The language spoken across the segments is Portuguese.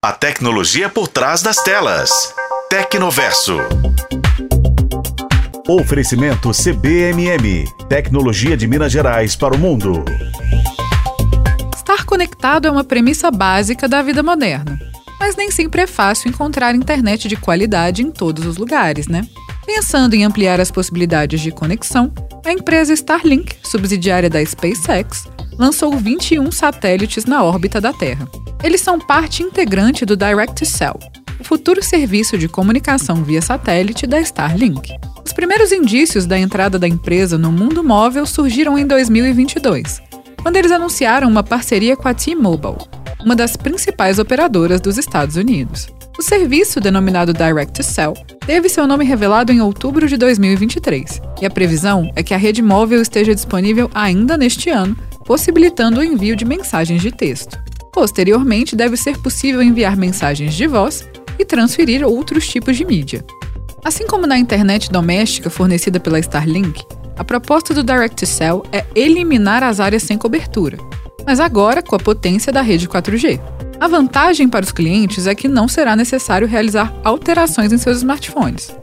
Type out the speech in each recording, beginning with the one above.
A tecnologia por trás das telas. Tecnoverso. Oferecimento CBMM. Tecnologia de Minas Gerais para o mundo. Estar conectado é uma premissa básica da vida moderna. Mas nem sempre é fácil encontrar internet de qualidade em todos os lugares, né? Pensando em ampliar as possibilidades de conexão, a empresa Starlink, subsidiária da SpaceX, lançou 21 satélites na órbita da Terra. Eles são parte integrante do Direct-to-Cell, o futuro serviço de comunicação via satélite da Starlink. Os primeiros indícios da entrada da empresa no mundo móvel surgiram em 2022, quando eles anunciaram uma parceria com a T-Mobile, uma das principais operadoras dos Estados Unidos. O serviço, denominado Direct-to-Cell, teve seu nome revelado em outubro de 2023, e a previsão é que a rede móvel esteja disponível ainda neste ano, possibilitando o envio de mensagens de texto. Posteriormente, deve ser possível enviar mensagens de voz e transferir outros tipos de mídia. Assim como na internet doméstica fornecida pela Starlink, a proposta do Direct-to-Cell é eliminar as áreas sem cobertura, mas agora com a potência da rede 4G. A vantagem para os clientes é que não será necessário realizar alterações em seus smartphones.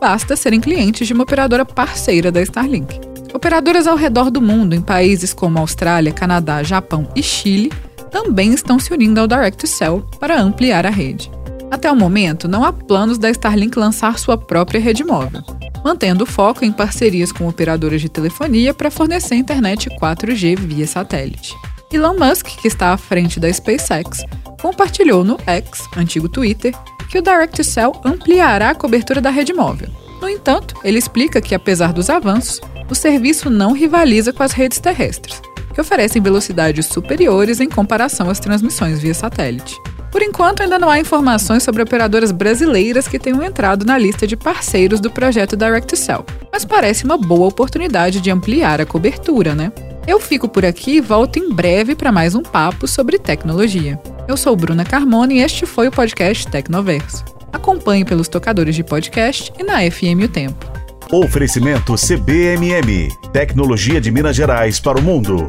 Basta serem clientes de uma operadora parceira da Starlink. Operadoras ao redor do mundo, em países como Austrália, Canadá, Japão e Chile, também estão se unindo ao Direct-to-Cell para ampliar a rede. Até o momento, não há planos da Starlink lançar sua própria rede móvel, mantendo o foco em parcerias com operadoras de telefonia para fornecer internet 4G via satélite. Elon Musk, que está à frente da SpaceX, compartilhou no X, antigo Twitter, que o Direct-to-Cell ampliará a cobertura da rede móvel. No entanto, ele explica que, apesar dos avanços, o serviço não rivaliza com as redes terrestres, que oferecem velocidades superiores em comparação às transmissões via satélite. Por enquanto, ainda não há informações sobre operadoras brasileiras que tenham entrado na lista de parceiros do projeto Direct-to-Cell, mas parece uma boa oportunidade de ampliar a cobertura, né? Eu fico por aqui e volto em breve para mais um papo sobre tecnologia. Eu sou Bruna Carmona e este foi o podcast Tecnoverso. Acompanhe pelos tocadores de podcast e na FM O Tempo. Oferecimento CBMM. Tecnologia de Minas Gerais para o mundo.